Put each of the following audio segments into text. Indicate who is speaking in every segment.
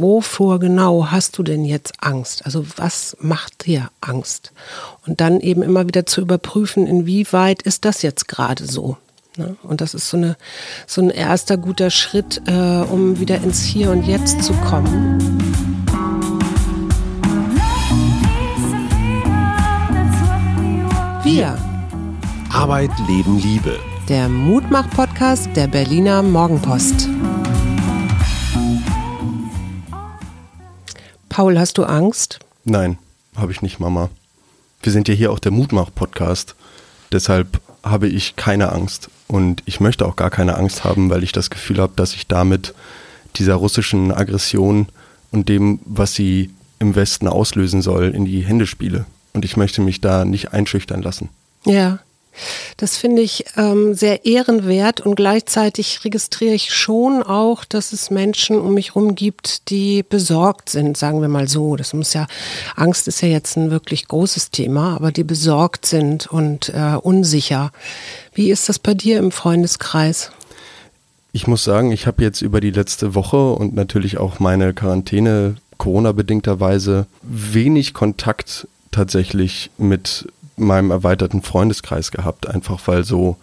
Speaker 1: wovor genau hast du denn jetzt Angst? Also was macht dir Angst? Und dann eben immer wieder zu überprüfen, inwieweit ist das jetzt gerade so? Ne? Und das ist so, eine, so ein erster guter Schritt, äh, um wieder ins Hier und Jetzt zu kommen. Wir.
Speaker 2: Arbeit, Leben, Liebe.
Speaker 1: Der Mutmach-Podcast der Berliner Morgenpost. Paul, hast du Angst?
Speaker 2: Nein, habe ich nicht, Mama. Wir sind ja hier auch der Mutmach-Podcast. Deshalb habe ich keine Angst. Und ich möchte auch gar keine Angst haben, weil ich das Gefühl habe, dass ich damit dieser russischen Aggression und dem, was sie im Westen auslösen soll, in die Hände spiele. Und ich möchte mich da nicht einschüchtern lassen.
Speaker 1: Ja. Das finde ich ähm, sehr ehrenwert und gleichzeitig registriere ich schon auch, dass es Menschen um mich herum gibt, die besorgt sind, sagen wir mal so. Das muss ja, Angst ist ja jetzt ein wirklich großes Thema, aber die besorgt sind und äh, unsicher. Wie ist das bei dir im Freundeskreis?
Speaker 2: Ich muss sagen, ich habe jetzt über die letzte Woche und natürlich auch meine Quarantäne Corona-bedingterweise wenig Kontakt tatsächlich mit meinem erweiterten Freundeskreis gehabt, einfach weil so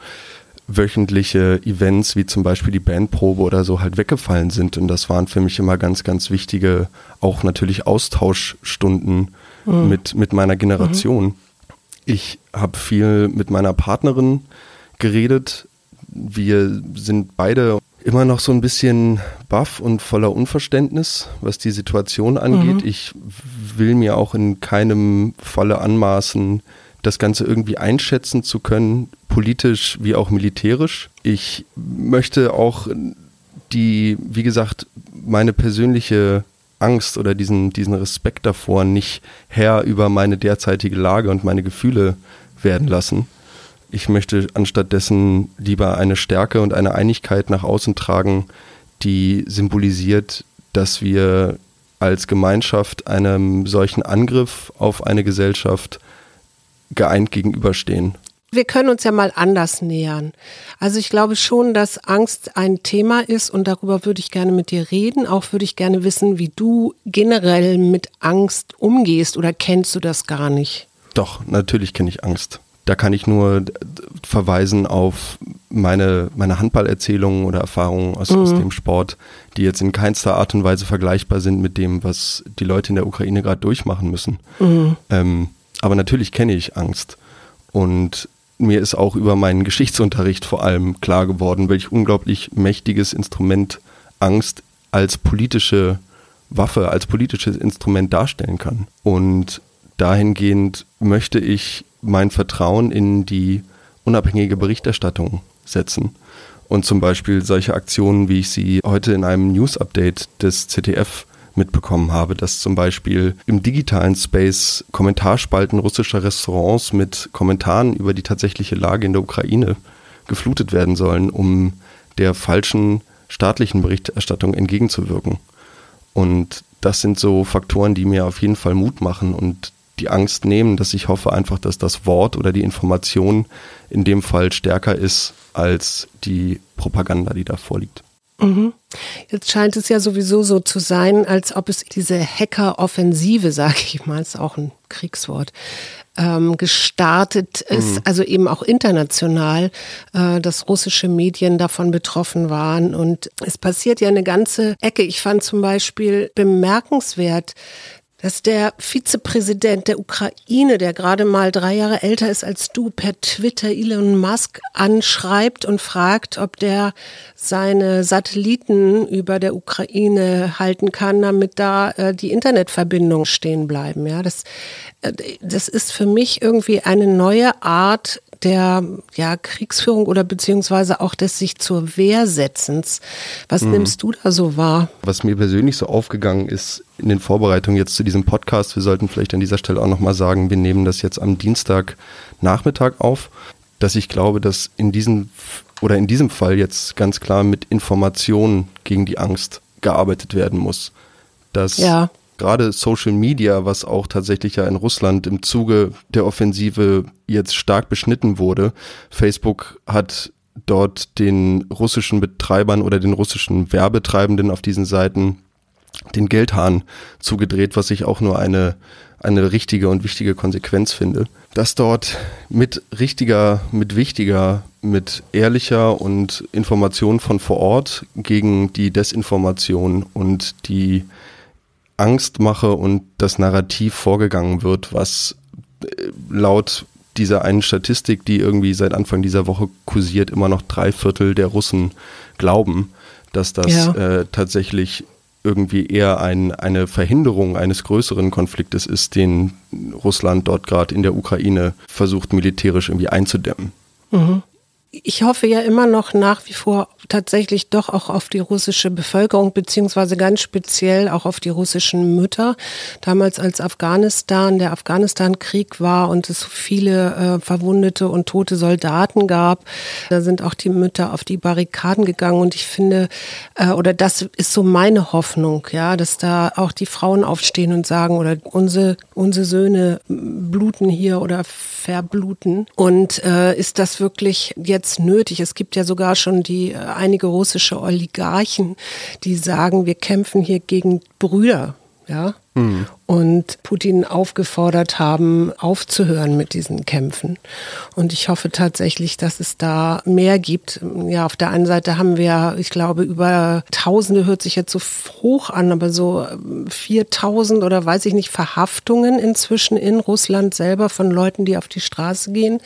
Speaker 2: wöchentliche Events wie zum Beispiel die Bandprobe oder so halt weggefallen sind. Und das waren für mich immer ganz, ganz wichtige, auch natürlich Austauschstunden mhm. mit, mit meiner Generation. Mhm. Ich habe viel mit meiner Partnerin geredet. Wir sind beide immer noch so ein bisschen baff und voller Unverständnis, was die Situation angeht. Mhm. Ich will mir auch in keinem Falle anmaßen, das Ganze irgendwie einschätzen zu können, politisch wie auch militärisch. Ich möchte auch die, wie gesagt, meine persönliche Angst oder diesen, diesen Respekt davor nicht Herr über meine derzeitige Lage und meine Gefühle werden lassen. Ich möchte anstattdessen lieber eine Stärke und eine Einigkeit nach außen tragen, die symbolisiert, dass wir als Gemeinschaft einem solchen Angriff auf eine Gesellschaft geeint gegenüberstehen.
Speaker 1: Wir können uns ja mal anders nähern. Also ich glaube schon, dass Angst ein Thema ist und darüber würde ich gerne mit dir reden. Auch würde ich gerne wissen, wie du generell mit Angst umgehst oder kennst du das gar nicht?
Speaker 2: Doch, natürlich kenne ich Angst. Da kann ich nur verweisen auf meine, meine Handballerzählungen oder Erfahrungen aus, mhm. aus dem Sport, die jetzt in keinster Art und Weise vergleichbar sind mit dem, was die Leute in der Ukraine gerade durchmachen müssen. Mhm. Ähm, aber natürlich kenne ich Angst. Und mir ist auch über meinen Geschichtsunterricht vor allem klar geworden, welch unglaublich mächtiges Instrument Angst als politische Waffe, als politisches Instrument darstellen kann. Und dahingehend möchte ich mein Vertrauen in die unabhängige Berichterstattung setzen. Und zum Beispiel solche Aktionen, wie ich sie heute in einem News-Update des ZDF mitbekommen habe, dass zum Beispiel im digitalen Space Kommentarspalten russischer Restaurants mit Kommentaren über die tatsächliche Lage in der Ukraine geflutet werden sollen, um der falschen staatlichen Berichterstattung entgegenzuwirken. Und das sind so Faktoren, die mir auf jeden Fall Mut machen und die Angst nehmen, dass ich hoffe einfach, dass das Wort oder die Information in dem Fall stärker ist als die Propaganda, die da vorliegt.
Speaker 1: Mhm. Jetzt scheint es ja sowieso so zu sein, als ob es diese Hacker-Offensive, sage ich mal, ist auch ein Kriegswort, ähm, gestartet ist, mhm. also eben auch international, äh, dass russische Medien davon betroffen waren. Und es passiert ja eine ganze Ecke. Ich fand zum Beispiel bemerkenswert, dass der Vizepräsident der Ukraine, der gerade mal drei Jahre älter ist als du, per Twitter Elon Musk anschreibt und fragt, ob der seine Satelliten über der Ukraine halten kann, damit da äh, die Internetverbindungen stehen bleiben. Ja, das, äh, das ist für mich irgendwie eine neue Art der ja, Kriegsführung oder beziehungsweise auch des sich zur Wehr setzens. Was mhm. nimmst du da so wahr?
Speaker 2: Was mir persönlich so aufgegangen ist in den Vorbereitungen jetzt zu diesem Podcast, wir sollten vielleicht an dieser Stelle auch nochmal sagen, wir nehmen das jetzt am Dienstagnachmittag auf, dass ich glaube, dass in diesem oder in diesem Fall jetzt ganz klar mit Informationen gegen die Angst gearbeitet werden muss. Dass ja gerade Social Media, was auch tatsächlich ja in Russland im Zuge der Offensive jetzt stark beschnitten wurde. Facebook hat dort den russischen Betreibern oder den russischen Werbetreibenden auf diesen Seiten den Geldhahn zugedreht, was ich auch nur eine, eine richtige und wichtige Konsequenz finde. Dass dort mit richtiger, mit wichtiger, mit ehrlicher und Information von vor Ort gegen die Desinformation und die Angstmache und das Narrativ vorgegangen wird, was äh, laut dieser einen Statistik, die irgendwie seit Anfang dieser Woche kursiert, immer noch drei Viertel der Russen glauben, dass das ja. äh, tatsächlich irgendwie eher ein, eine Verhinderung eines größeren Konfliktes ist, den Russland dort gerade in der Ukraine versucht militärisch irgendwie einzudämmen.
Speaker 1: Mhm ich hoffe ja immer noch nach wie vor tatsächlich doch auch auf die russische Bevölkerung, beziehungsweise ganz speziell auch auf die russischen Mütter. Damals als Afghanistan, der Afghanistan-Krieg war und es viele äh, verwundete und tote Soldaten gab, da sind auch die Mütter auf die Barrikaden gegangen und ich finde, äh, oder das ist so meine Hoffnung, ja, dass da auch die Frauen aufstehen und sagen, oder unsere, unsere Söhne bluten hier oder verbluten. Und äh, ist das wirklich jetzt nötig? Es gibt ja sogar schon die äh, einige russische Oligarchen, die sagen, wir kämpfen hier gegen Brüder ja, mhm. und Putin aufgefordert haben, aufzuhören mit diesen Kämpfen. Und ich hoffe tatsächlich, dass es da mehr gibt. Ja, auf der einen Seite haben wir, ich glaube, über Tausende hört sich jetzt so hoch an, aber so 4000 ähm, oder weiß ich nicht, Verhaftungen inzwischen in Russland selber von Leuten, die auf die Straße gehen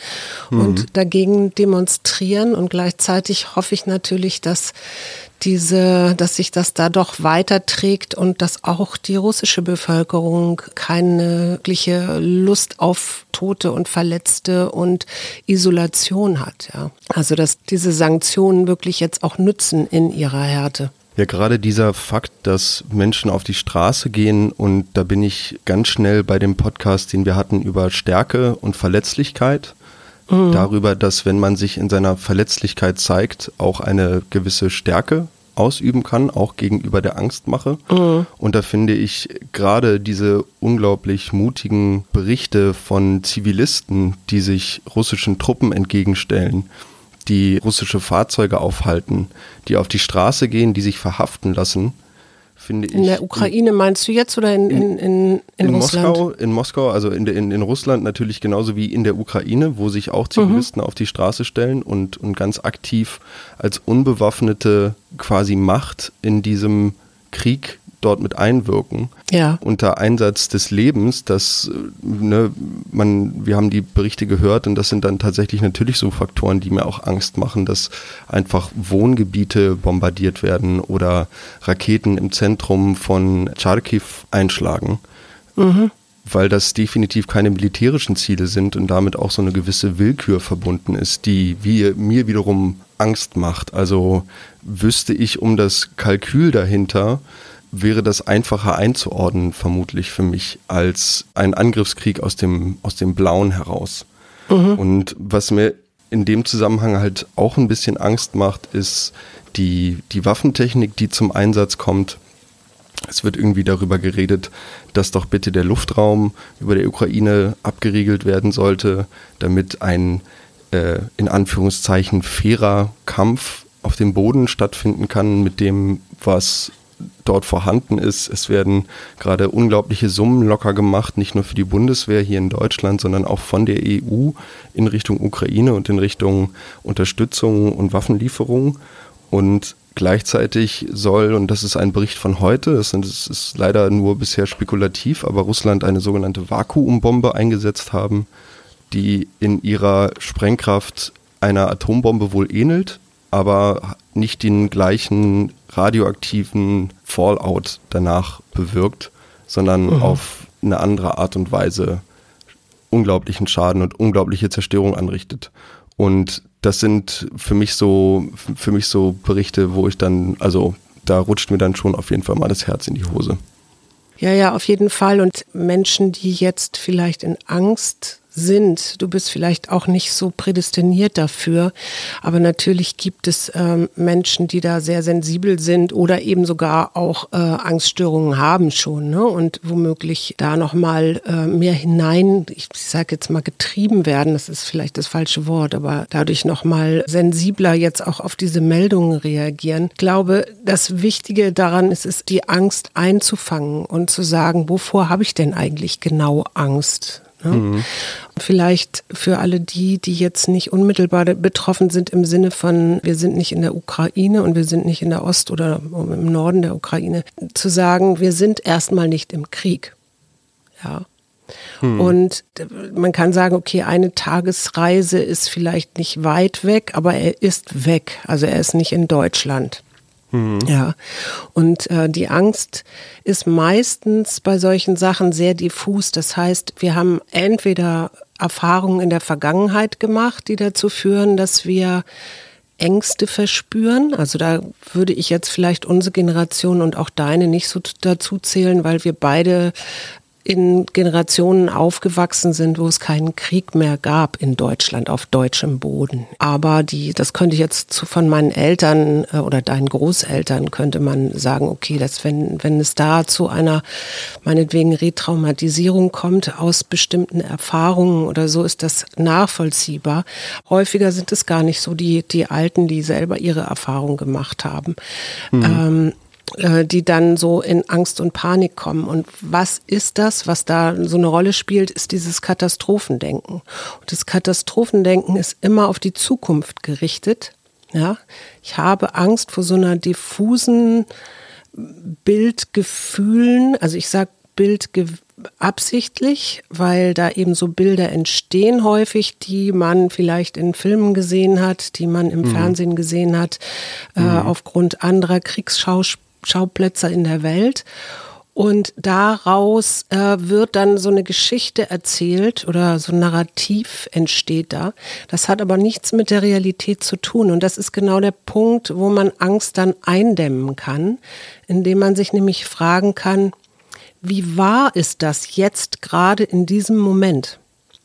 Speaker 1: mhm. und dagegen demonstrieren. Und gleichzeitig hoffe ich natürlich, dass diese, dass sich das da doch weiterträgt und dass auch die russische Bevölkerung keine wirkliche Lust auf Tote und Verletzte und Isolation hat. Ja. Also dass diese Sanktionen wirklich jetzt auch nützen in ihrer Härte.
Speaker 2: Ja, gerade dieser Fakt, dass Menschen auf die Straße gehen und da bin ich ganz schnell bei dem Podcast, den wir hatten über Stärke und Verletzlichkeit mhm. darüber, dass wenn man sich in seiner Verletzlichkeit zeigt, auch eine gewisse Stärke ausüben kann, auch gegenüber der Angstmache. Mhm. Und da finde ich gerade diese unglaublich mutigen Berichte von Zivilisten, die sich russischen Truppen entgegenstellen, die russische Fahrzeuge aufhalten, die auf die Straße gehen, die sich verhaften lassen, finde ich.
Speaker 1: In der Ukraine meinst du jetzt oder in, in, in, in,
Speaker 2: in Russland? Moskau, in Moskau, also in, in, in Russland natürlich genauso wie in der Ukraine, wo sich auch Zivilisten mhm. auf die Straße stellen und, und ganz aktiv als unbewaffnete quasi Macht in diesem Krieg dort mit einwirken.
Speaker 1: Ja.
Speaker 2: Unter Einsatz des Lebens, dass ne, man, wir haben die Berichte gehört und das sind dann tatsächlich natürlich so Faktoren, die mir auch Angst machen, dass einfach Wohngebiete bombardiert werden oder Raketen im Zentrum von Charkiw einschlagen. Mhm. Weil das definitiv keine militärischen Ziele sind und damit auch so eine gewisse Willkür verbunden ist, die wie, mir wiederum Angst macht. Also wüsste ich um das Kalkül dahinter, wäre das einfacher einzuordnen, vermutlich für mich, als ein Angriffskrieg aus dem, aus dem Blauen heraus. Mhm. Und was mir in dem Zusammenhang halt auch ein bisschen Angst macht, ist die, die Waffentechnik, die zum Einsatz kommt. Es wird irgendwie darüber geredet, dass doch bitte der Luftraum über der Ukraine abgeriegelt werden sollte, damit ein äh, in Anführungszeichen fairer Kampf auf dem Boden stattfinden kann mit dem, was dort vorhanden ist. Es werden gerade unglaubliche Summen locker gemacht, nicht nur für die Bundeswehr hier in Deutschland, sondern auch von der EU in Richtung Ukraine und in Richtung Unterstützung und Waffenlieferung. Und gleichzeitig soll, und das ist ein Bericht von heute, das ist leider nur bisher spekulativ, aber Russland eine sogenannte Vakuumbombe eingesetzt haben, die in ihrer Sprengkraft einer Atombombe wohl ähnelt, aber nicht den gleichen radioaktiven Fallout danach bewirkt, sondern mhm. auf eine andere Art und Weise unglaublichen Schaden und unglaubliche Zerstörung anrichtet. Und das sind für mich so, für mich so Berichte, wo ich dann, also da rutscht mir dann schon auf jeden Fall mal das Herz in die Hose.
Speaker 1: Ja, ja, auf jeden Fall. Und Menschen, die jetzt vielleicht in Angst sind. Du bist vielleicht auch nicht so prädestiniert dafür, aber natürlich gibt es ähm, Menschen, die da sehr sensibel sind oder eben sogar auch äh, Angststörungen haben schon ne? und womöglich da nochmal äh, mehr hinein, ich, sage jetzt mal getrieben werden, das ist vielleicht das falsche Wort, aber dadurch nochmal sensibler jetzt auch auf diese Meldungen reagieren. Ich glaube, das Wichtige daran ist, ist die Angst einzufangen und zu sagen, wovor habe ich denn eigentlich genau Angst? Ne? Mhm. Vielleicht für alle die, die jetzt nicht unmittelbar betroffen sind im Sinne von, wir sind nicht in der Ukraine und wir sind nicht in der Ost- oder im Norden der Ukraine, zu sagen, wir sind erstmal nicht im Krieg. Ja. Mhm. Und man kann sagen, okay, eine Tagesreise ist vielleicht nicht weit weg, aber er ist weg. Also er ist nicht in Deutschland. Mhm. Ja, und äh, die Angst ist meistens bei solchen Sachen sehr diffus. Das heißt, wir haben entweder Erfahrungen in der Vergangenheit gemacht, die dazu führen, dass wir Ängste verspüren. Also da würde ich jetzt vielleicht unsere Generation und auch deine nicht so dazu zählen, weil wir beide in Generationen aufgewachsen sind, wo es keinen Krieg mehr gab in Deutschland auf deutschem Boden. Aber die, das könnte ich jetzt zu, von meinen Eltern äh, oder deinen Großeltern könnte man sagen, okay, dass wenn, wenn es da zu einer meinetwegen Retraumatisierung kommt aus bestimmten Erfahrungen oder so, ist das nachvollziehbar. Häufiger sind es gar nicht so die, die Alten, die selber ihre Erfahrungen gemacht haben. Mhm. Ähm, äh, die dann so in Angst und Panik kommen. Und was ist das, was da so eine Rolle spielt, ist dieses Katastrophendenken. Und das Katastrophendenken ist immer auf die Zukunft gerichtet. Ja, ich habe Angst vor so einer diffusen Bildgefühlen, also ich sage Bild absichtlich, weil da eben so Bilder entstehen häufig, die man vielleicht in Filmen gesehen hat, die man im mhm. Fernsehen gesehen hat, äh, mhm. aufgrund anderer Kriegsschauspiele Schauplätze in der Welt. Und daraus äh, wird dann so eine Geschichte erzählt oder so ein Narrativ entsteht da. Das hat aber nichts mit der Realität zu tun. Und das ist genau der Punkt, wo man Angst dann eindämmen kann, indem man sich nämlich fragen kann, wie wahr ist das jetzt gerade in diesem Moment?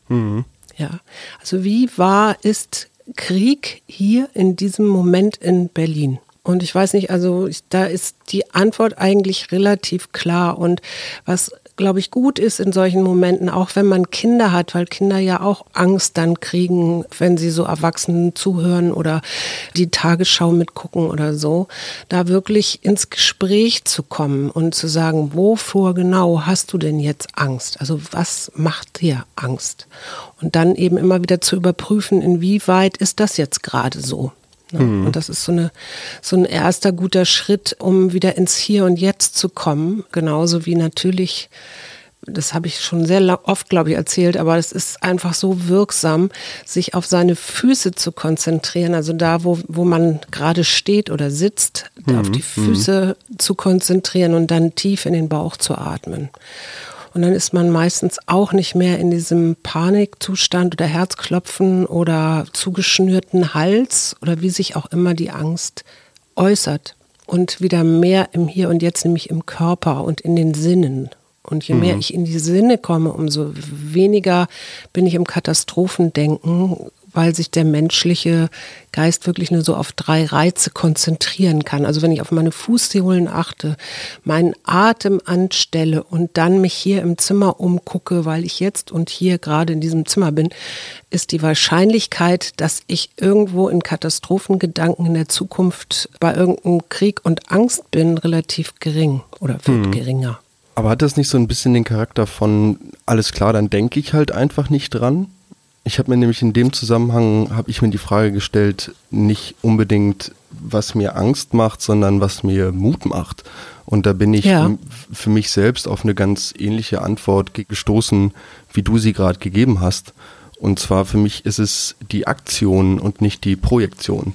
Speaker 1: Mhm. Ja, also wie wahr ist Krieg hier in diesem Moment in Berlin? Und ich weiß nicht, also ich, da ist die Antwort eigentlich relativ klar. Und was, glaube ich, gut ist in solchen Momenten, auch wenn man Kinder hat, weil Kinder ja auch Angst dann kriegen, wenn sie so Erwachsenen zuhören oder die Tagesschau mitgucken oder so, da wirklich ins Gespräch zu kommen und zu sagen, wovor genau hast du denn jetzt Angst? Also was macht dir Angst? Und dann eben immer wieder zu überprüfen, inwieweit ist das jetzt gerade so? Ne? Mhm. Und das ist so, eine, so ein erster guter Schritt, um wieder ins Hier und Jetzt zu kommen. Genauso wie natürlich, das habe ich schon sehr oft, glaube ich, erzählt, aber es ist einfach so wirksam, sich auf seine Füße zu konzentrieren. Also da, wo, wo man gerade steht oder sitzt, mhm. auf die mhm. Füße mhm. zu konzentrieren und dann tief in den Bauch zu atmen. Und dann ist man meistens auch nicht mehr in diesem Panikzustand oder Herzklopfen oder zugeschnürten Hals oder wie sich auch immer die Angst äußert. Und wieder mehr im Hier und Jetzt, nämlich im Körper und in den Sinnen. Und je mehr mhm. ich in die Sinne komme, umso weniger bin ich im Katastrophendenken weil sich der menschliche Geist wirklich nur so auf drei Reize konzentrieren kann. Also wenn ich auf meine Fußsohlen achte, meinen Atem anstelle und dann mich hier im Zimmer umgucke, weil ich jetzt und hier gerade in diesem Zimmer bin, ist die Wahrscheinlichkeit, dass ich irgendwo in Katastrophengedanken in der Zukunft bei irgendeinem Krieg und Angst bin, relativ gering oder wird hm. geringer.
Speaker 2: Aber hat das nicht so ein bisschen den Charakter von, alles klar, dann denke ich halt einfach nicht dran? Ich habe mir nämlich in dem Zusammenhang, habe ich mir die Frage gestellt, nicht unbedingt, was mir Angst macht, sondern was mir Mut macht. Und da bin ich ja. für mich selbst auf eine ganz ähnliche Antwort gestoßen, wie du sie gerade gegeben hast. Und zwar für mich ist es die Aktion und nicht die Projektion.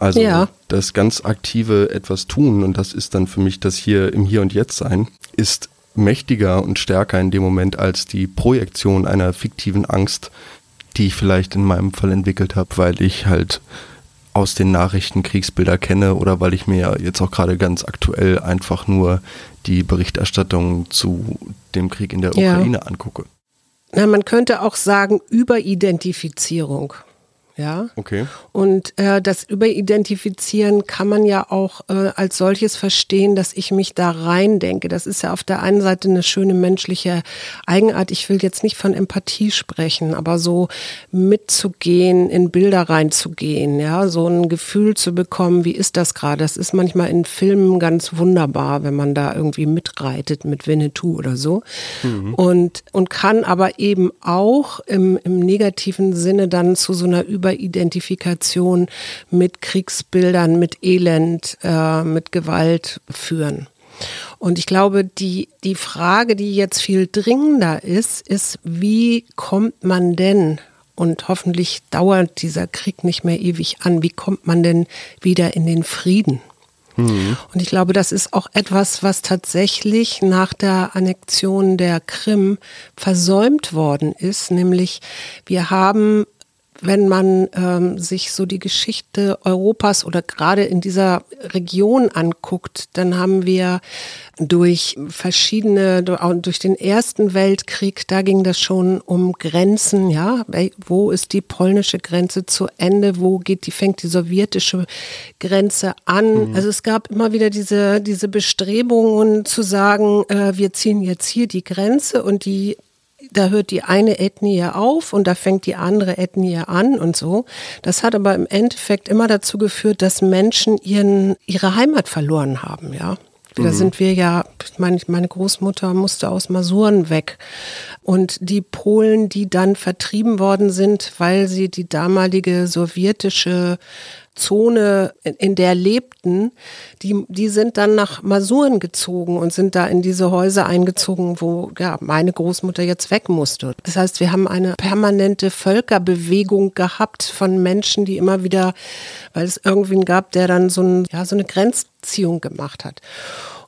Speaker 2: Also ja. das ganz aktive etwas tun, und das ist dann für mich das hier im Hier und Jetzt sein, ist mächtiger und stärker in dem Moment als die Projektion einer fiktiven Angst, die ich vielleicht in meinem Fall entwickelt habe, weil ich halt aus den Nachrichten Kriegsbilder kenne oder weil ich mir jetzt auch gerade ganz aktuell einfach nur die Berichterstattung zu dem Krieg in der Ukraine ja. angucke.
Speaker 1: Na, man könnte auch sagen Überidentifizierung. Ja.
Speaker 2: Okay.
Speaker 1: Und äh, das Überidentifizieren kann man ja auch äh, als solches verstehen, dass ich mich da rein denke. Das ist ja auf der einen Seite eine schöne menschliche Eigenart. Ich will jetzt nicht von Empathie sprechen, aber so mitzugehen, in Bilder reinzugehen, ja, so ein Gefühl zu bekommen, wie ist das gerade? Das ist manchmal in Filmen ganz wunderbar, wenn man da irgendwie mitreitet mit Winnetou oder so. Mhm. Und, und kann aber eben auch im, im negativen Sinne dann zu so einer Über Identifikation mit Kriegsbildern, mit Elend, äh, mit Gewalt führen. Und ich glaube, die, die Frage, die jetzt viel dringender ist, ist, wie kommt man denn, und hoffentlich dauert dieser Krieg nicht mehr ewig an, wie kommt man denn wieder in den Frieden? Mhm. Und ich glaube, das ist auch etwas, was tatsächlich nach der Annexion der Krim versäumt worden ist, nämlich wir haben wenn man ähm, sich so die Geschichte Europas oder gerade in dieser Region anguckt, dann haben wir durch verschiedene, durch den Ersten Weltkrieg, da ging das schon um Grenzen, ja, wo ist die polnische Grenze zu Ende, wo geht die, fängt die sowjetische Grenze an. Mhm. Also es gab immer wieder diese, diese Bestrebungen zu sagen, äh, wir ziehen jetzt hier die Grenze und die da hört die eine Ethnie auf und da fängt die andere Ethnie an und so. Das hat aber im Endeffekt immer dazu geführt, dass Menschen ihren, ihre Heimat verloren haben, ja. Da mhm. sind wir ja, meine, meine Großmutter musste aus Masuren weg. Und die Polen, die dann vertrieben worden sind, weil sie die damalige sowjetische Zone, in der lebten, die, die sind dann nach Masuren gezogen und sind da in diese Häuser eingezogen, wo ja, meine Großmutter jetzt weg musste. Das heißt, wir haben eine permanente Völkerbewegung gehabt von Menschen, die immer wieder, weil es irgendwen gab, der dann so, ein, ja, so eine Grenzziehung gemacht hat.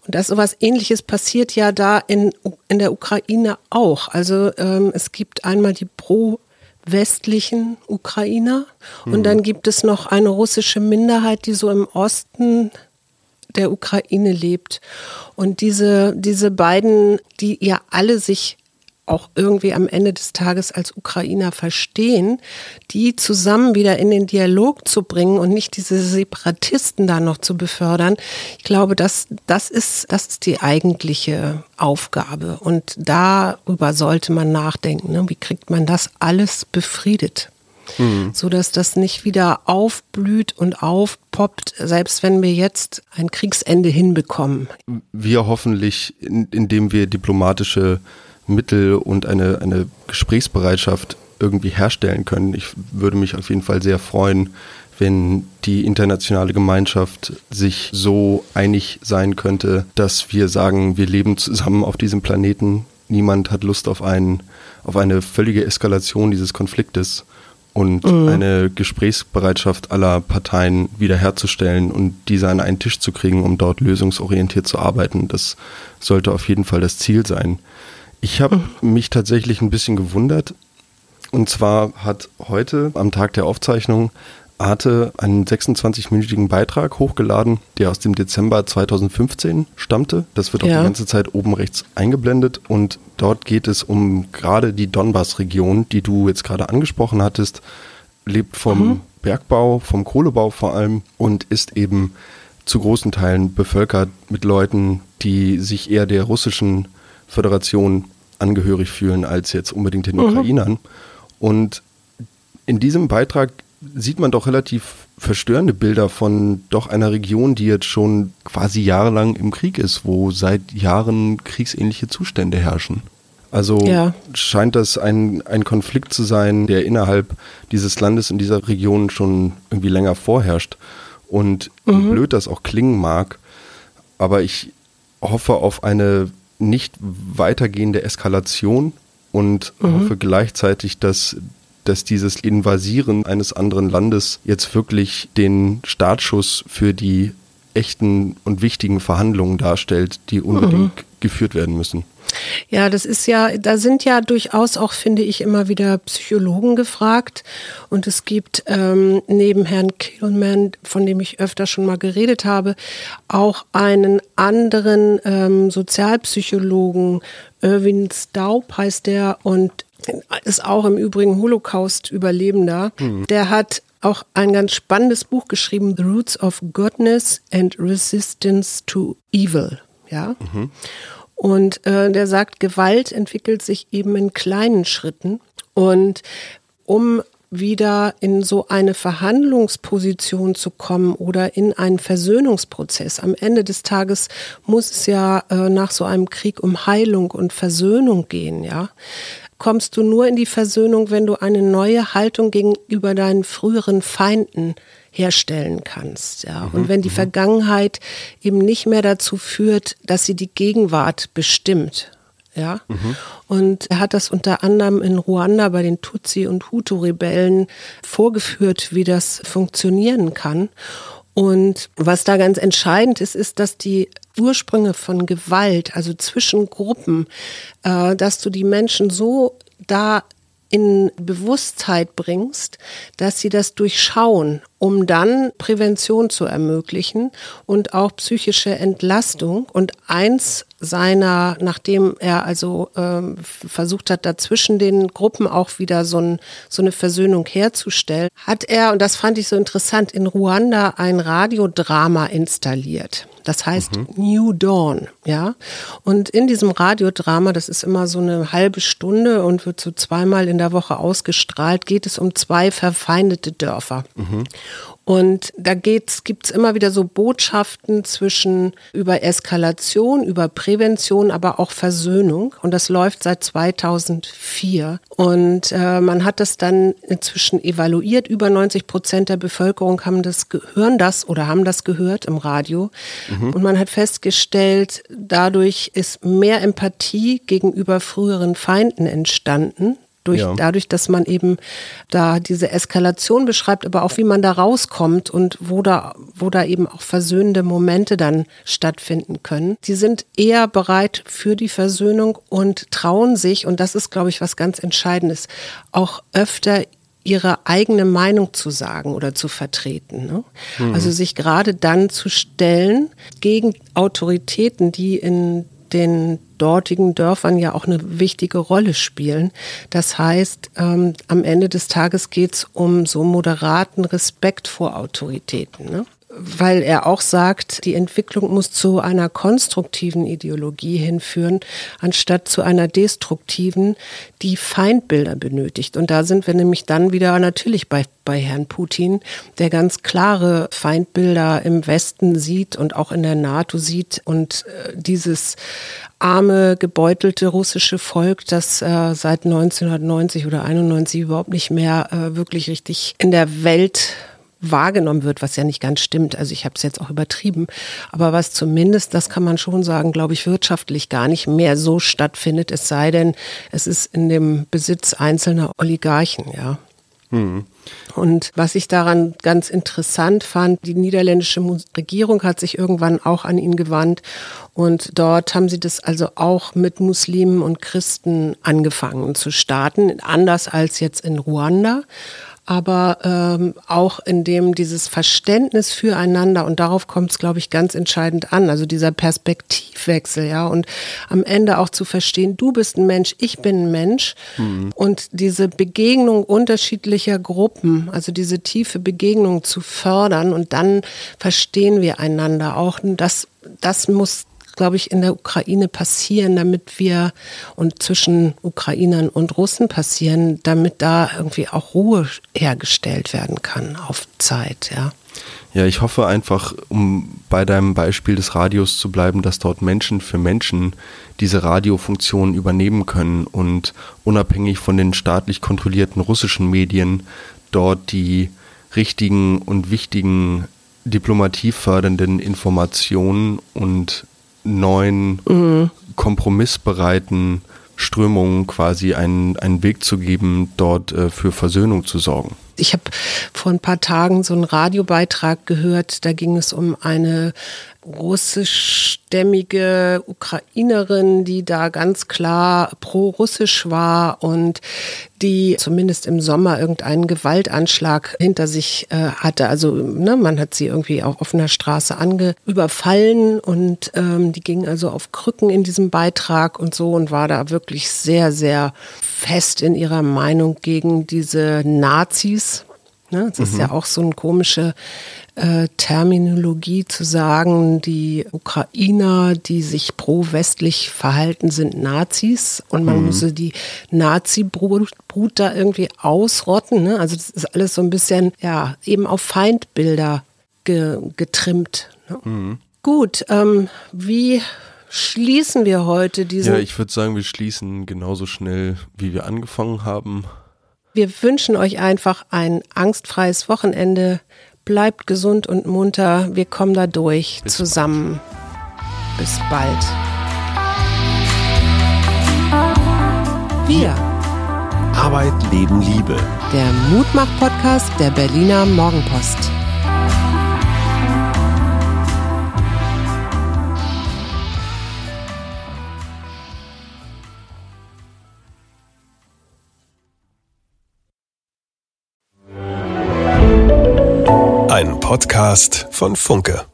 Speaker 1: Und das sowas ähnliches passiert ja da in, in der Ukraine auch. Also ähm, es gibt einmal die Pro- westlichen Ukrainer. Und mhm. dann gibt es noch eine russische Minderheit, die so im Osten der Ukraine lebt. Und diese, diese beiden, die ja alle sich auch irgendwie am Ende des Tages als Ukrainer verstehen, die zusammen wieder in den Dialog zu bringen und nicht diese Separatisten da noch zu befördern. Ich glaube, das, das, ist, das ist die eigentliche Aufgabe. Und darüber sollte man nachdenken. Ne? Wie kriegt man das alles befriedet? Mhm. so dass das nicht wieder aufblüht und aufpoppt, selbst wenn wir jetzt ein Kriegsende hinbekommen.
Speaker 2: Wir hoffentlich, indem wir diplomatische Mittel und eine, eine Gesprächsbereitschaft irgendwie herstellen können. Ich würde mich auf jeden Fall sehr freuen, wenn die internationale Gemeinschaft sich so einig sein könnte, dass wir sagen, wir leben zusammen auf diesem Planeten. Niemand hat Lust auf, einen, auf eine völlige Eskalation dieses Konfliktes und mhm. eine Gesprächsbereitschaft aller Parteien wiederherzustellen und diese an einen Tisch zu kriegen, um dort lösungsorientiert zu arbeiten. Das sollte auf jeden Fall das Ziel sein. Ich habe mhm. mich tatsächlich ein bisschen gewundert. Und zwar hat heute am Tag der Aufzeichnung Arte einen 26-minütigen Beitrag hochgeladen, der aus dem Dezember 2015 stammte. Das wird auch ja. die ganze Zeit oben rechts eingeblendet und dort geht es um gerade die Donbass-Region, die du jetzt gerade angesprochen hattest, lebt vom mhm. Bergbau, vom Kohlebau vor allem und ist eben zu großen Teilen bevölkert mit Leuten, die sich eher der russischen Föderation angehörig fühlen als jetzt unbedingt den mhm. Ukrainern. Und in diesem Beitrag sieht man doch relativ verstörende Bilder von doch einer Region, die jetzt schon quasi jahrelang im Krieg ist, wo seit Jahren kriegsähnliche Zustände herrschen. Also ja. scheint das ein, ein Konflikt zu sein, der innerhalb dieses Landes in dieser Region schon irgendwie länger vorherrscht. Und mhm. blöd das auch klingen mag, aber ich hoffe auf eine nicht weitergehende Eskalation und mhm. hoffe gleichzeitig, dass, dass dieses Invasieren eines anderen Landes jetzt wirklich den Startschuss für die echten und wichtigen Verhandlungen darstellt, die unbedingt mhm. geführt werden müssen.
Speaker 1: Ja, das ist ja, da sind ja durchaus auch, finde ich, immer wieder Psychologen gefragt. Und es gibt ähm, neben Herrn Kielman, von dem ich öfter schon mal geredet habe, auch einen anderen ähm, Sozialpsychologen, Irwin Staub heißt der, und ist auch im Übrigen Holocaust-Überlebender. Mhm. Der hat auch ein ganz spannendes Buch geschrieben, The Roots of Goodness and Resistance to Evil. Ja. Mhm. Und äh, der sagt, Gewalt entwickelt sich eben in kleinen Schritten. Und um wieder in so eine Verhandlungsposition zu kommen oder in einen Versöhnungsprozess. Am Ende des Tages muss es ja äh, nach so einem Krieg um Heilung und Versöhnung gehen, ja. Kommst du nur in die Versöhnung, wenn du eine neue Haltung gegenüber deinen früheren Feinden herstellen kannst, ja. Und mhm, wenn die mhm. Vergangenheit eben nicht mehr dazu führt, dass sie die Gegenwart bestimmt, ja. Mhm. Und er hat das unter anderem in Ruanda bei den Tutsi- und Hutu-Rebellen vorgeführt, wie das funktionieren kann. Und was da ganz entscheidend ist, ist, dass die Ursprünge von Gewalt, also zwischen Gruppen, äh, dass du die Menschen so da in Bewusstheit bringst, dass sie das durchschauen, um dann Prävention zu ermöglichen und auch psychische Entlastung. Und eins seiner, nachdem er also ähm, versucht hat, dazwischen den Gruppen auch wieder so, ein, so eine Versöhnung herzustellen, hat er, und das fand ich so interessant, in Ruanda ein Radiodrama installiert. Das heißt mhm. New Dawn, ja. Und in diesem Radiodrama, das ist immer so eine halbe Stunde und wird so zweimal in der Woche ausgestrahlt, geht es um zwei verfeindete Dörfer. Mhm. Und da geht's, gibt's immer wieder so Botschaften zwischen über Eskalation, über Prävention, aber auch Versöhnung. Und das läuft seit 2004. Und äh, man hat das dann inzwischen evaluiert. Über 90 Prozent der Bevölkerung haben das, hören das oder haben das gehört im Radio. Mhm. Und man hat festgestellt, dadurch ist mehr Empathie gegenüber früheren Feinden entstanden durch, ja. Dadurch, dass man eben da diese Eskalation beschreibt, aber auch wie man da rauskommt und wo da, wo da eben auch versöhnende Momente dann stattfinden können. Die sind eher bereit für die Versöhnung und trauen sich, und das ist, glaube ich, was ganz Entscheidendes, auch öfter ihre eigene Meinung zu sagen oder zu vertreten. Ne? Mhm. Also sich gerade dann zu stellen gegen Autoritäten, die in den dortigen Dörfern ja auch eine wichtige Rolle spielen. Das heißt, ähm, am Ende des Tages geht es um so moderaten Respekt vor Autoritäten. Ne? Weil er auch sagt, die Entwicklung muss zu einer konstruktiven Ideologie hinführen, anstatt zu einer destruktiven, die Feindbilder benötigt. Und da sind wir nämlich dann wieder natürlich bei, bei Herrn Putin, der ganz klare Feindbilder im Westen sieht und auch in der NATO sieht und äh, dieses arme, gebeutelte russische Volk, das äh, seit 1990 oder 91 überhaupt nicht mehr äh, wirklich richtig in der Welt wahrgenommen wird, was ja nicht ganz stimmt. Also ich habe es jetzt auch übertrieben, aber was zumindest, das kann man schon sagen, glaube ich, wirtschaftlich gar nicht mehr so stattfindet, es sei denn, es ist in dem Besitz einzelner Oligarchen, ja. Mhm. Und was ich daran ganz interessant fand, die niederländische Regierung hat sich irgendwann auch an ihn gewandt und dort haben sie das also auch mit Muslimen und Christen angefangen zu starten, anders als jetzt in Ruanda aber ähm, auch in dem dieses Verständnis füreinander und darauf kommt es, glaube ich, ganz entscheidend an. Also dieser Perspektivwechsel, ja, und am Ende auch zu verstehen, du bist ein Mensch, ich bin ein Mensch mhm. und diese Begegnung unterschiedlicher Gruppen, also diese tiefe Begegnung zu fördern und dann verstehen wir einander auch. das, das muss glaube ich, in der Ukraine passieren, damit wir und zwischen Ukrainern und Russen passieren, damit da irgendwie auch Ruhe hergestellt werden kann auf Zeit, ja.
Speaker 2: Ja, ich hoffe einfach, um bei deinem Beispiel des Radios zu bleiben, dass dort Menschen für Menschen diese Radiofunktion übernehmen können und unabhängig von den staatlich kontrollierten russischen Medien dort die richtigen und wichtigen diplomatiefördernden Informationen und neuen, mhm. kompromissbereiten Strömungen quasi einen, einen Weg zu geben, dort äh, für Versöhnung zu sorgen.
Speaker 1: Ich habe vor ein paar Tagen so einen Radiobeitrag gehört, da ging es um eine russischstämmige Ukrainerin, die da ganz klar pro-russisch war und die zumindest im Sommer irgendeinen Gewaltanschlag hinter sich äh, hatte. Also ne, man hat sie irgendwie auf offener Straße ange überfallen und ähm, die ging also auf Krücken in diesem Beitrag und so und war da wirklich sehr, sehr fest in ihrer Meinung gegen diese Nazis. Ne? Das ist ja auch so eine komische äh, Terminologie zu sagen, die Ukrainer, die sich pro-westlich verhalten, sind Nazis und man mhm. müsse die Nazi-Brut da irgendwie ausrotten. Ne? Also das ist alles so ein bisschen, ja, eben auf Feindbilder ge getrimmt. Ne? Mhm. Gut, ähm, wie schließen wir heute diesen?
Speaker 2: Ja, ich würde sagen, wir schließen genauso schnell, wie wir angefangen haben.
Speaker 1: Wir wünschen euch einfach ein angstfreies Wochenende. Bleibt gesund und munter. Wir kommen da durch Bis zusammen. Bald. Bis bald. Wir.
Speaker 3: Arbeit, Leben, Liebe.
Speaker 1: Der Mutmach-Podcast der Berliner Morgenpost.
Speaker 3: Podcast von Funke.